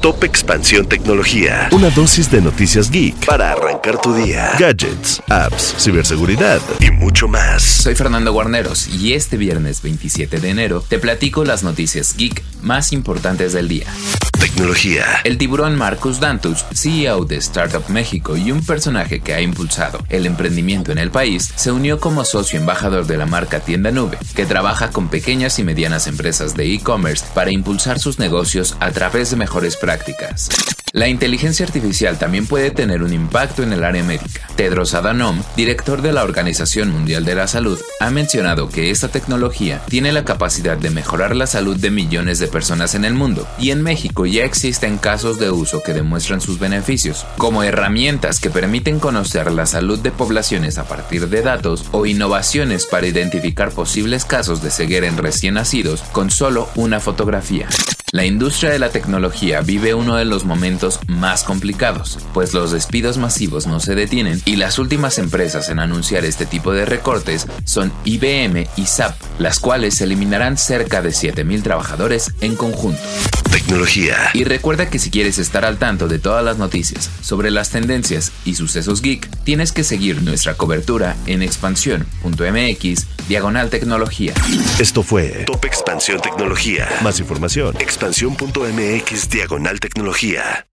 Top Expansión Tecnología. Una dosis de noticias geek para arrancar tu día. Gadgets, apps, ciberseguridad y mucho más. Soy Fernando Guarneros y este viernes 27 de enero te platico las noticias geek más importantes del día. Tecnología. El tiburón Marcus Dantus, CEO de Startup México y un personaje que ha impulsado el emprendimiento en el país, se unió como socio embajador de la marca Tienda Nube, que trabaja con pequeñas y medianas empresas de e-commerce para impulsar sus negocios a través de mejores prácticas. La inteligencia artificial también puede tener un impacto en el área médica. Tedros Adhanom, director de la Organización Mundial de la Salud, ha mencionado que esta tecnología tiene la capacidad de mejorar la salud de millones de personas en el mundo, y en México ya existen casos de uso que demuestran sus beneficios, como herramientas que permiten conocer la salud de poblaciones a partir de datos o innovaciones para identificar posibles casos de ceguera en recién nacidos con solo una fotografía. La industria de la tecnología vive uno de los momentos más complicados, pues los despidos masivos no se detienen y las últimas empresas en anunciar este tipo de recortes son IBM y SAP, las cuales eliminarán cerca de 7.000 trabajadores en conjunto. Tecnología. Y recuerda que si quieres estar al tanto de todas las noticias sobre las tendencias y sucesos geek, tienes que seguir nuestra cobertura en expansión.mx diagonal tecnología. Esto fue Top Expansión Tecnología. Más información, expansión.mx diagonal tecnología.